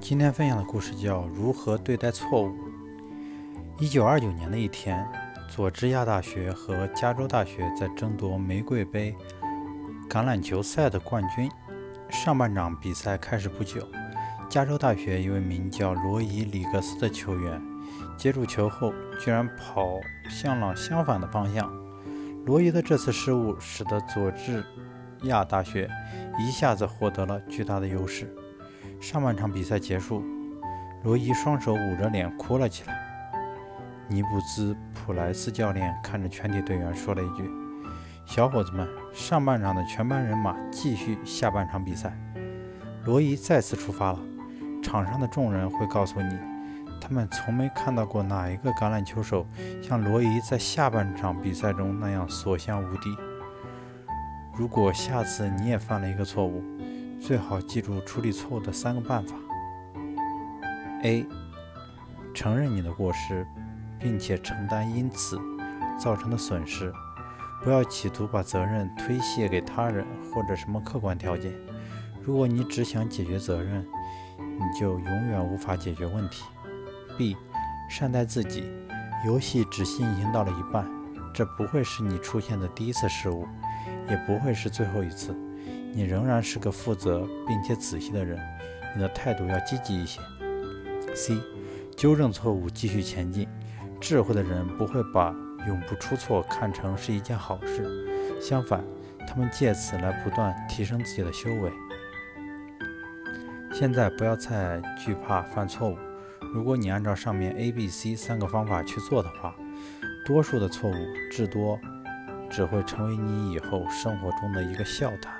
今天分享的故事叫《如何对待错误》。一九二九年的一天，佐治亚大学和加州大学在争夺玫瑰杯橄榄球赛的冠军。上半场比赛开始不久，加州大学一位名叫罗伊·里格斯的球员接住球后，居然跑向了相反的方向。罗伊的这次失误使得佐治亚大学一下子获得了巨大的优势。上半场比赛结束，罗伊双手捂着脸哭了起来。尼布兹普莱斯教练看着全体队员说了一句：“小伙子们，上半场的全班人马继续下半场比赛。罗伊再次出发了。场上的众人会告诉你，他们从没看到过哪一个橄榄球手像罗伊在下半场比赛中那样所向无敌。如果下次你也犯了一个错误，最好记住处理错误的三个办法：A. 承认你的过失，并且承担因此造成的损失，不要企图把责任推卸给他人或者什么客观条件。如果你只想解决责任，你就永远无法解决问题。B. 善待自己，游戏只进行到了一半，这不会是你出现的第一次失误，也不会是最后一次。你仍然是个负责并且仔细的人，你的态度要积极一些。C. 纠正错误，继续前进。智慧的人不会把永不出错看成是一件好事，相反，他们借此来不断提升自己的修为。现在不要再惧怕犯错误。如果你按照上面 A、B、C 三个方法去做的话，多数的错误至多只会成为你以后生活中的一个笑谈。